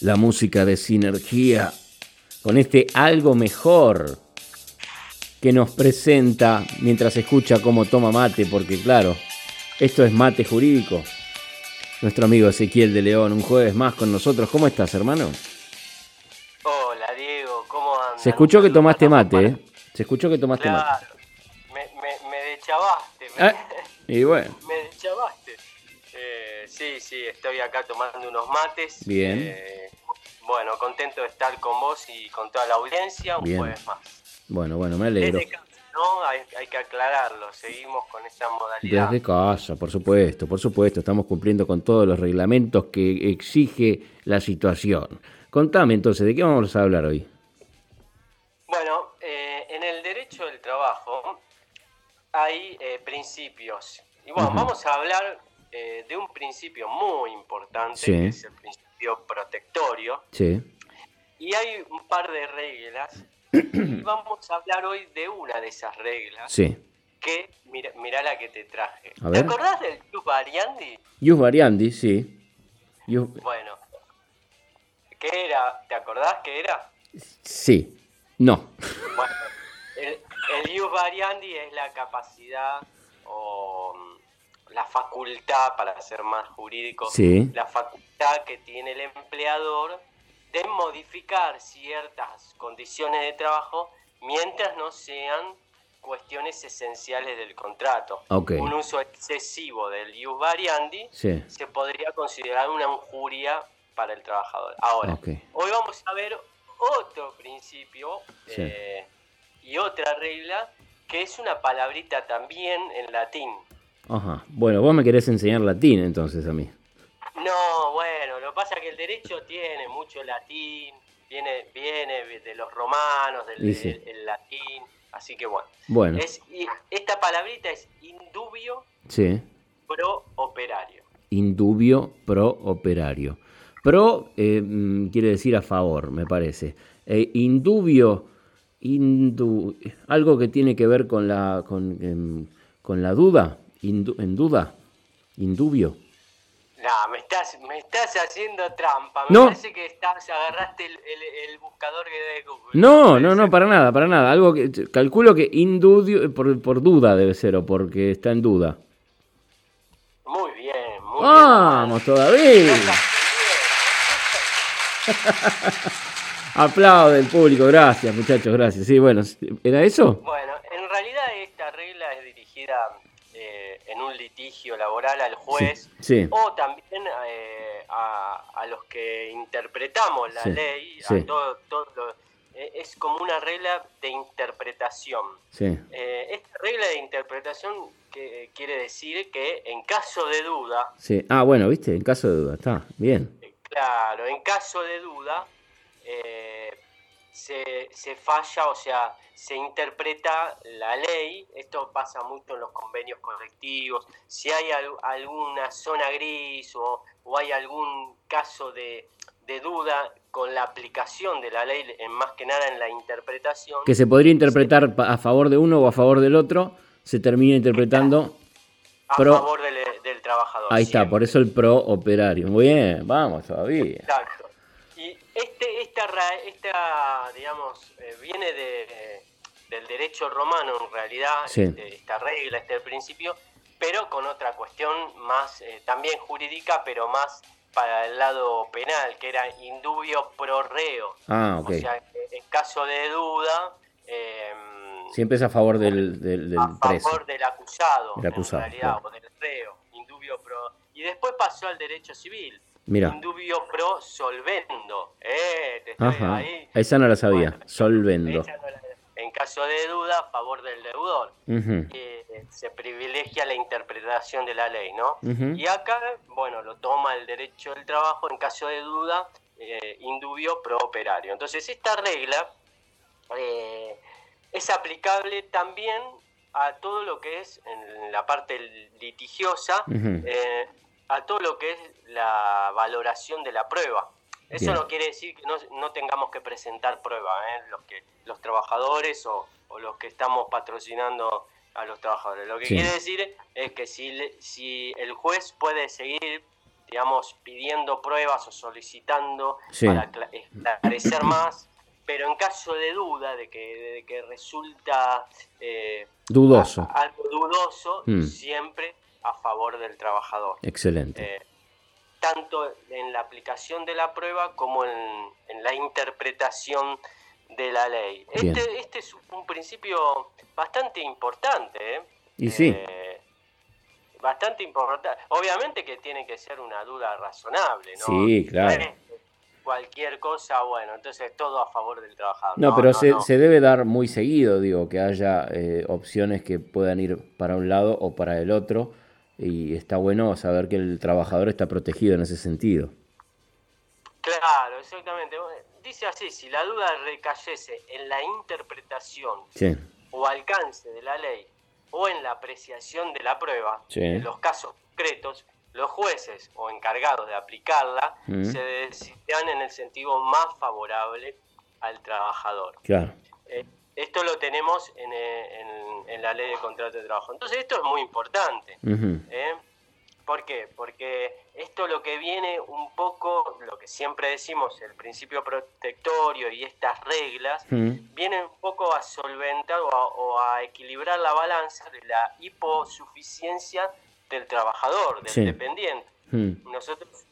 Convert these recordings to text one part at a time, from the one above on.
la música de sinergia con este algo mejor que nos presenta mientras escucha cómo toma mate, porque claro, esto es mate jurídico. Nuestro amigo Ezequiel de León, un jueves más con nosotros. ¿Cómo estás, hermano? Hola, Diego, ¿cómo andas? Se escuchó que tomaste mate, ¿eh? Se escuchó que tomaste claro, mate. Me, me, me deschavaste. Me, Ah, y bueno, me deschavaste. Eh, sí, sí, estoy acá tomando unos mates. Bien. Eh, bueno, contento de estar con vos y con toda la audiencia un Bien. jueves más. bueno, bueno, me alegro. Desde casa, ¿no? Hay, hay que aclararlo, seguimos con esa modalidad. Desde casa, por supuesto, por supuesto, estamos cumpliendo con todos los reglamentos que exige la situación. Contame entonces, ¿de qué vamos a hablar hoy? Bueno, eh, en el derecho del trabajo hay eh, principios. Y bueno, vamos a hablar eh, de un principio muy importante, Sí. que es el principio protectorio. Sí, Y hay un par de reglas. y vamos a hablar hoy de una de esas reglas, sí. que mira, mirá la que te traje. A ¿Te ver. acordás del Club Ariandi? Ius variandi, sí. Bueno, ¿qué era? ¿Te acordás qué era? Sí. No. Bueno, el, el ius variandi es la capacidad o mm, la facultad, para ser más jurídico, Sí. la facultad que tiene el empleador de modificar ciertas condiciones de trabajo mientras no sean cuestiones esenciales del contrato. Un uso excesivo del ius variandi Sí. se podría considerar una injuria para el trabajador. Ahora, hoy vamos a ver otro principio Sí. eh, y otra regla que es una palabrita también en latín. Ajá. Bueno, vos me querés enseñar latín entonces a mí. No, bueno, lo que pasa es que el derecho tiene mucho latín, viene, viene de los romanos, del, sí. el latín, así que bueno. Bueno, Es, y esta palabrita es indubio sí. pro operario. Indubio pro operario. Pro eh, quiere decir a favor, me parece. Eh, indubio, indu- algo que tiene que ver con la, con, em, con la duda, indu- en duda, indubio. No, me estás, me estás haciendo trampa. Me No. parece que estás, agarraste el, el- el buscador que de Google. No, no, no, para nada, para nada. Algo que calculo que indudio, por, por duda debe ser, o porque está en duda. Muy bien, muy Vamos todavía. bien. Aplaude el público, gracias muchachos, gracias. Sí, bueno, ¿era eso? Bueno, litigio laboral al juez Sí, sí. o también eh, a, a los que interpretamos la Sí, ley. A todo, todo lo- eh, es como una regla de interpretación. Eh, esta regla de interpretación que, quiere decir que en caso de duda. Ah, bueno, viste, en caso de duda, está, bien. claro, en caso de duda, se, se falla, o sea, se interpreta la ley, esto pasa mucho en los convenios colectivos, si hay al- alguna zona gris o, o hay algún caso de, de duda con la aplicación de la ley, en más que nada en la interpretación, Que se podría interpretar a favor de uno o a favor del otro, se termina interpretando. a pro- favor del, del trabajador. Ahí está, por eso el pro operario. Muy bien, vamos todavía. Exacto. Este, esta, esta digamos, eh, viene de, del derecho romano en realidad, Sí. este, esta regla, este principio, pero con otra cuestión más, eh, también jurídica, pero más para el lado penal, que era indubio pro reo. Ah, ok. O sea, en caso de duda, eh, Siempre es a favor del, del, del a preso. favor del acusado, Del acusado, en realidad, claro. o del reo, indubio pro. Y después pasó al derecho civil. Mira, Indubio pro solvendo. Eh, te ajá. ahí. Esa no la sabía. Bueno, Solvendo. esa no la- En caso de duda, a favor del deudor. Eh, se privilegia la interpretación de la ley, ¿no? Y acá, bueno, lo toma el derecho del trabajo en caso de duda, eh, indubio pro operario. Entonces, esta regla eh, es aplicable también a todo lo que es, en la parte litigiosa, eh, a todo lo que es la valoración de la prueba. Eso Bien. no quiere decir que no, no tengamos que presentar prueba, ¿eh? los, que, los trabajadores o, o los que estamos patrocinando a los trabajadores. Lo que Sí. quiere decir es que si, si el juez puede seguir digamos, pidiendo pruebas o solicitando para esclarecer más, pero en caso de duda, de que, que resulta eh, dudoso. algo dudoso, mm. siempre a favor del trabajador. Excelente. Eh, tanto en la aplicación de la prueba como en, la interpretación de la ley. Este, este, es un principio bastante importante. ¿eh? Y sí. Eh, bastante importante. Obviamente que tiene que ser una duda razonable, ¿no? Sí, claro. Cualquier cosa, bueno, entonces todo a favor del trabajador. No, pero se, se, debe dar muy seguido, digo, que haya eh, opciones que puedan ir para un lado o para el otro y está bueno saber que el trabajador está protegido en ese sentido. Claro, exactamente. Dice así, si la duda recayese en la interpretación o alcance de la ley o en la apreciación de la prueba, en los casos concretos, los jueces o encargados de aplicarla mm. se decidirán en el sentido más favorable al trabajador. Claro. Eh, esto lo tenemos eh, en, la ley de contrato de trabajo. Entonces esto es muy importante. ¿eh? ¿Por qué? Porque esto lo que viene un poco, lo que siempre decimos, el principio protectorio y estas reglas, vienen un poco a solventar o a, equilibrar la balanza de la hiposuficiencia del trabajador, del dependiente. Nosotros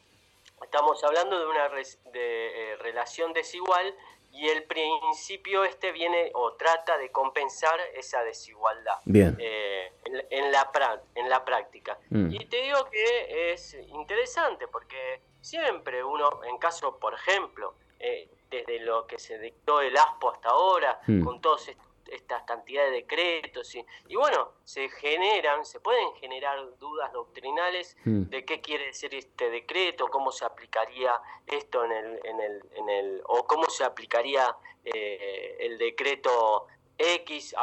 estamos hablando de una de, eh, relación desigual y el principio este viene o trata de compensar esa desigualdad eh, en, la en la práctica. Mm. Y te digo que es interesante porque siempre uno, en caso, por ejemplo, eh, desde lo que se dictó el ASPO hasta ahora, mm. con todos estos estas cantidades de decretos y, y, bueno, se generan, se pueden generar dudas doctrinales hmm. de qué quiere decir este decreto, cómo se aplicaría esto en el, en el, en el o cómo se aplicaría eh, el decreto X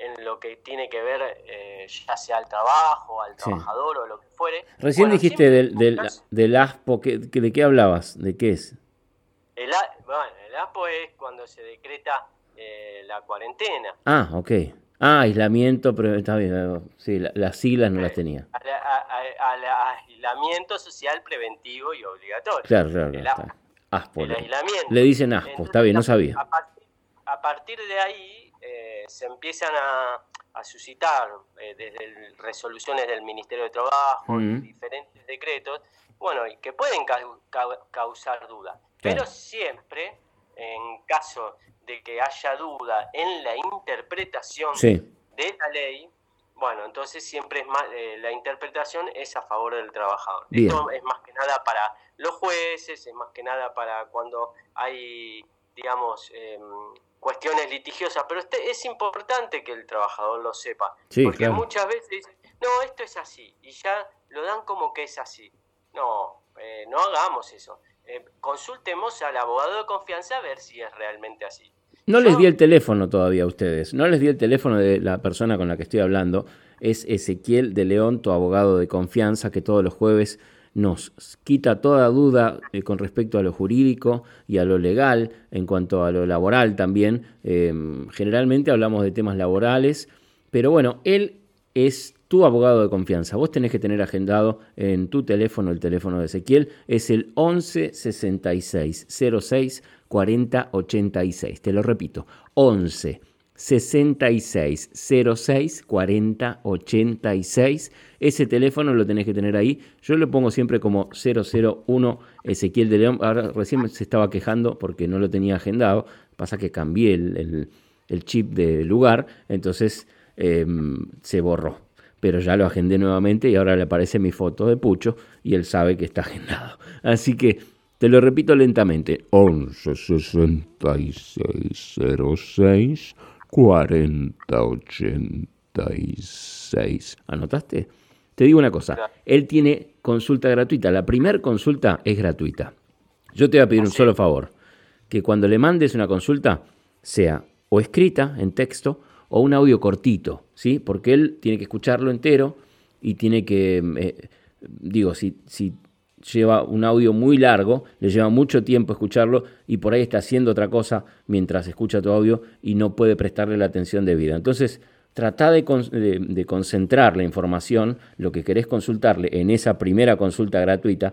en lo que tiene que ver eh, ya sea al trabajo, al trabajador o lo que fuere. Recién dijiste del, del, del, ASPO, ¿de qué hablabas? ¿De qué es? El, bueno, el ASPO es cuando se decreta eh, la cuarentena. Ah, ok. Ah, aislamiento, pero está bien, sí, las siglas no las eh, tenía. Aislamiento social preventivo y obligatorio. Claro, claro. El, aspo, el aislamiento. Le dicen aspo, está bien, no sabía. A partir, de ahí eh, se empiezan a, suscitar desde resoluciones del Ministerio de Trabajo, y diferentes decretos, bueno, y que pueden causar duda. Pero siempre, en caso de que haya duda en la interpretación de la ley, bueno, entonces siempre es más, eh, la interpretación es a favor del trabajador. Esto es más que nada para los jueces, es más que nada para cuando hay, digamos, em, cuestiones litigiosas, pero este, es importante que el trabajador lo sepa, porque muchas veces, no, esto es así, y ya lo dan como que es así. No, eh, no hagamos eso. Eh, consultemos al abogado de confianza a ver si es realmente así. No les di el teléfono todavía a ustedes, no les di el teléfono de la persona con la que estoy hablando. Es Ezequiel de León, tu abogado de confianza, que todos los jueves nos quita toda duda eh, con respecto a lo jurídico y a lo legal, en cuanto a lo laboral también. Em, generalmente hablamos de temas laborales, pero bueno, él es tu abogado de confianza. Vos tenés que tener agendado en tu teléfono el teléfono de Ezequiel, es el 11 66 06 40 86. Te lo repito, 11 66 06 40 86. Ese teléfono lo tenés que tener ahí. Yo lo pongo siempre como 001 Ezequiel de León. Ahora recién se estaba quejando porque no lo tenía agendado. Pasa que cambié el, chip de lugar, entonces em, se borró. Pero ya lo agendé nuevamente y ahora le aparece mi foto de Pucho y él sabe que está agendado. Así que te lo repito lentamente. 11 66 06 40 86. ¿Anotaste? Te digo una cosa. Él tiene consulta gratuita. La primera consulta es gratuita. Yo te voy a pedir un solo favor. Que cuando le mandes una consulta sea o escrita en texto o un audio cortito, ¿sí? Porque él tiene que escucharlo entero y tiene que, eh, digo, si, si lleva un audio muy largo, le lleva mucho tiempo escucharlo y por ahí está haciendo otra cosa mientras escucha tu audio y no puede prestarle la atención debida. Entonces, trata de, concentrar la información, lo que querés consultarle en esa primera consulta gratuita,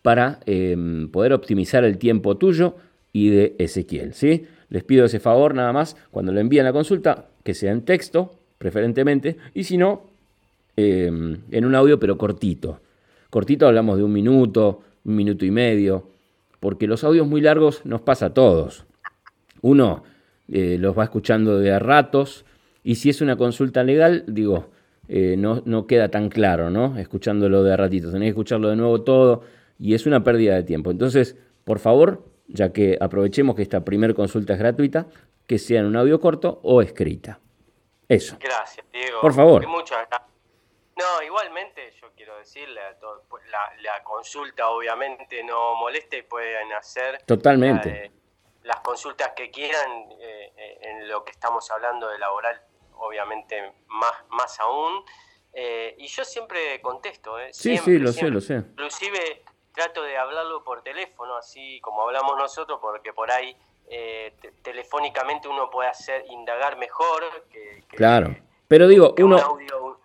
para em, poder optimizar el tiempo tuyo y de Ezequiel. ¿sí? Les pido ese favor nada más, cuando le envíen la consulta, que sea en texto, preferentemente, y si no, em, en un audio, pero cortito. Cortito hablamos de un minuto, un minuto y medio, porque los audios muy largos nos pasa a todos. Uno eh, los va escuchando de a ratos, y si es una consulta legal, digo, eh, no, no, queda tan claro, ¿no? Escuchándolo de a ratito, tenés que escucharlo de nuevo todo, y es una pérdida de tiempo. Entonces, por favor, ya que aprovechemos que esta primera consulta es gratuita, que sea en un audio corto o escrita. Eso. Gracias, Diego. Por favor. No, igualmente yo quiero decirle a todos, pues, la, consulta obviamente no molesta y pueden hacer Totalmente. las consultas que quieran eh, eh, en lo que estamos hablando de laboral, obviamente más, más aún. Eh, y yo siempre contesto, ¿eh? sí, sí, lo sé, lo sé. Inclusive trato de hablarlo por teléfono, así como hablamos nosotros, porque por ahí eh, telefónicamente uno puede hacer indagar mejor que, claro. Pero digo, uno... Un audio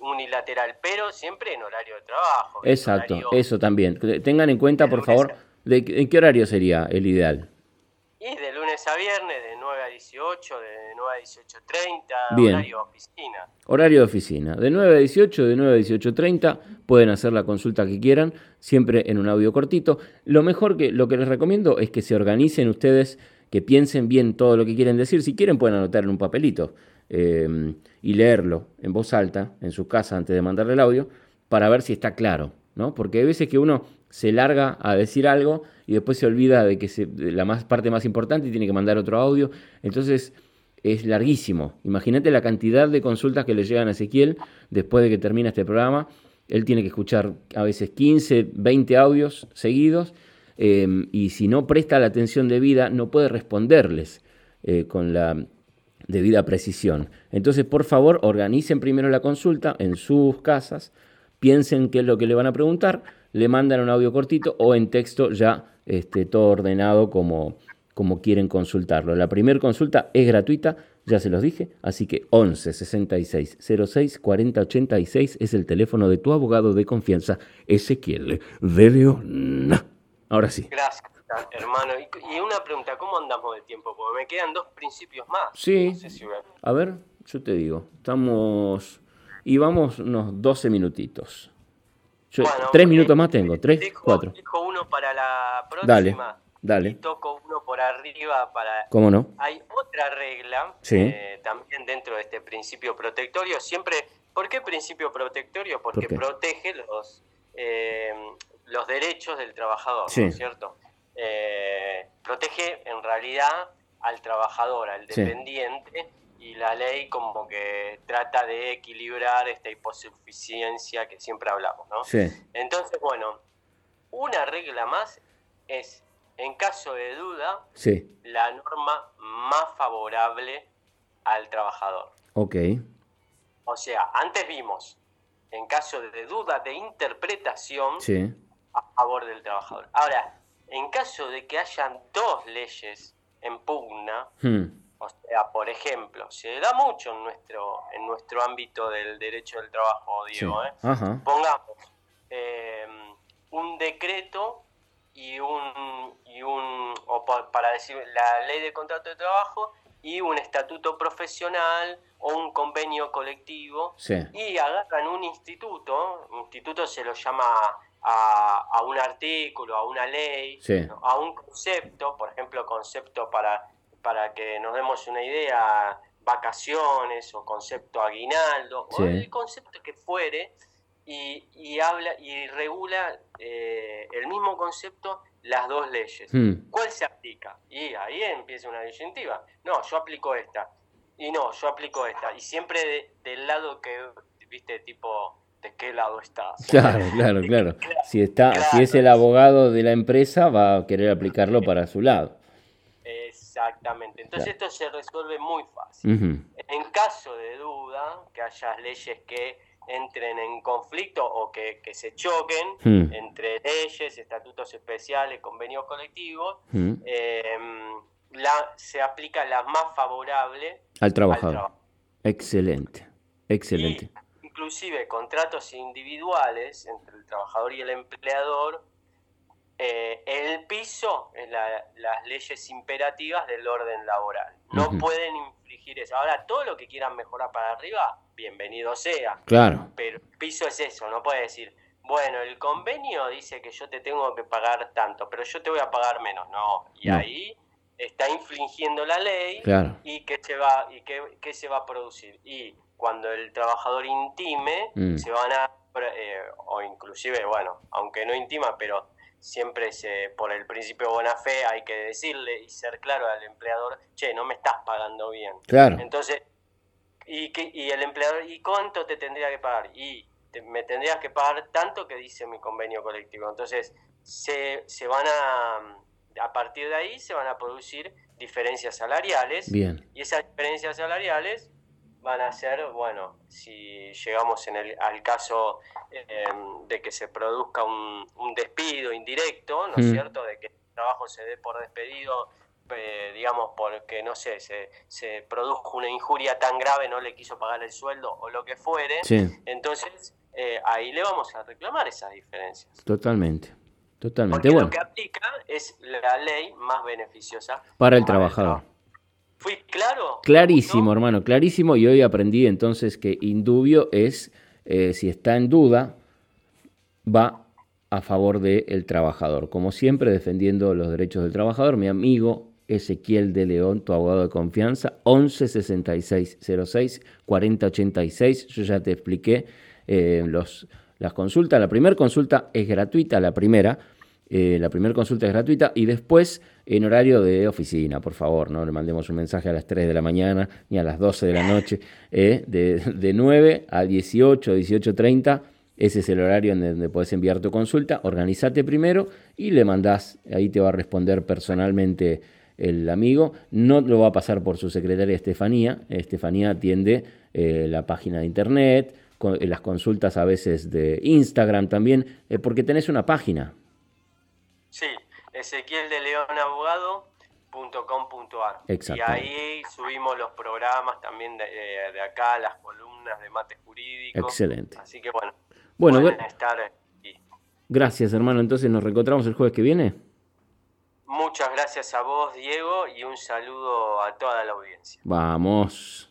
unilateral, pero siempre en horario de trabajo. Exacto, eso también. Tengan en cuenta, por favor, de, ¿en qué horario sería el ideal? Y de lunes a viernes, de 9 a 18, de 9 a 18.30, horario de oficina. Horario de oficina. De 9 a 18, de 9 a 18.30, pueden hacer la consulta que quieran, siempre en un audio cortito. Lo mejor que, lo que les recomiendo es que se organicen ustedes, que piensen bien todo lo que quieren decir. Si quieren, pueden anotar en un papelito eh, y leerlo en voz alta en su casa antes de mandarle el audio, para ver si está claro, ¿no? Porque hay veces que uno se larga a decir algo y después se olvida de que se, la más, parte más importante y tiene que mandar otro audio. Entonces es larguísimo. Imagínate la cantidad de consultas que le llegan a Ezequiel después de que termina este programa. Él tiene que escuchar a veces 15, 20 audios seguidos em, y si no presta la atención debida no puede responderles eh, con la debida precisión. Entonces, por favor, organicen primero la consulta en sus casas, piensen qué es lo que le van a preguntar, le mandan un audio cortito o en texto ya este, todo ordenado como, como quieren consultarlo. La primera consulta es gratuita, ya se los dije, así que 11 66 06 40 86 es el teléfono de tu abogado de confianza, Ezequiel de León. Ahora sí. Gracias, hermano. Y, una pregunta, ¿cómo andamos de tiempo? Porque me quedan dos principios más. Sí. a... ver, yo te digo, estamos... Y vamos unos 12 minutitos tres minutos más tengo, tres, cuatro. Dejo uno para la próxima. Dale, dale. Y toco uno por arriba para... ¿Cómo no? Hay otra regla sí. Eh, también dentro de este principio protectorio. Siempre, ¿por qué principio protectorio? Porque protege los, eh, los derechos del trabajador, ¿no es cierto? Eh, protege en realidad al trabajador, al dependiente y la ley como que trata de equilibrar esta hiposuficiencia que siempre hablamos, ¿no? Sí. Entonces, bueno, una regla más es, en caso de duda, sí. la norma más favorable al trabajador. Ok. O sea, antes vimos, en caso de duda de interpretación, sí. a favor del trabajador. Ahora, en caso de que hayan dos leyes en pugna, hmm. O sea, por ejemplo, se da mucho en nuestro, en nuestro ámbito del derecho del trabajo, Diego. ¿eh? Pongamos eh, un decreto y un, y un o para decir la ley de contrato de trabajo y un estatuto profesional o un convenio colectivo y agarran un instituto, un instituto se lo llama a, a un artículo, a una ley, a un concepto, por ejemplo, concepto para para que nos demos una idea, vacaciones o concepto aguinaldo, o el concepto que fuere, y, habla y regula eh, el mismo concepto las dos leyes. Hmm. ¿Cuál se aplica? Y ahí empieza una disyuntiva. No, yo aplico esta. Y no, yo aplico esta. Y siempre del lado que, viste, tipo, ¿de qué lado estás? Claro, claro, claro. Si, está, si es el abogado de la empresa, va a querer aplicarlo para su lado. Entonces esto se resuelve muy fácil. En caso de duda, que haya leyes que entren en conflicto o que, se choquen hmm. entre leyes, estatutos especiales, convenios colectivos, hmm. em, la, se aplica la más favorable al trabajador. Excelente, excelente. inclusive contratos individuales entre el trabajador y el empleador, eh, el piso es las leyes imperativas del orden laboral. No pueden infligir eso. Ahora, todo lo que quieran mejorar para arriba, bienvenido sea. Claro. Pero el piso es eso, no puede decir, bueno, el convenio dice que yo te tengo que pagar tanto, pero yo te voy a pagar menos. No, y ahí está infringiendo la ley y qué se va y qué, se va a producir. Y cuando el trabajador intime, mm. se van a eh, o inclusive, bueno, aunque no intima, pero siempre se, por el principio de buena fe hay que decirle y ser claro al empleador, che, no me estás pagando bien. Claro. Entonces, y, y el empleador, ¿y cuánto te tendría que pagar? Y me tendrías que pagar tanto que dice mi convenio colectivo. Entonces, se, se van a, a partir de ahí se van a producir diferencias salariales. Bien. Y esas diferencias salariales van a ser, bueno, si llegamos en el, al caso em, de que se produzca un, despido indirecto, ¿no es mm. cierto? De que el trabajo se dé por despedido, eh, digamos, porque, no sé, se, se produjo una injuria tan grave, no le quiso pagar el sueldo o lo que fuere, entonces eh, ahí le vamos a reclamar esas diferencias. Totalmente. Totalmente. Porque bueno. lo que aplica es la ley más beneficiosa para el trabajador. ¿Fui claro? Clarísimo, hermano, clarísimo. Y hoy aprendí entonces que indubio es, eh, si está en duda, va a favor del trabajador. Como siempre, defendiendo los derechos del trabajador, mi amigo Ezequiel de León, tu abogado de confianza, 11 66 06 40 86. Yo ya te expliqué eh, los, las consultas. La primera consulta es gratuita, la primera. Eh, la primera consulta es gratuita y después en horario de oficina, por favor, no le mandemos un mensaje a las 3 de la mañana ni a las 12 de la noche, eh, de, de 9 a 18, 18.30. Ese es el horario en donde puedes enviar tu consulta. Organízate primero y le mandás, ahí te va a responder personalmente el amigo. No lo va a pasar por su secretaria Estefanía. Estefanía atiende la página de internet, eh, las consultas a veces de Instagram también, eh, porque tenés una página. Sí, Ezequiel de León Y ahí subimos los programas también de, de, acá, las columnas de mate jurídico. Excelente. Así que bueno, bueno pueden estar aquí. Gracias, hermano. Entonces nos reencontramos el jueves que viene. Muchas gracias a vos, Diego, y un saludo a toda la audiencia. Vamos.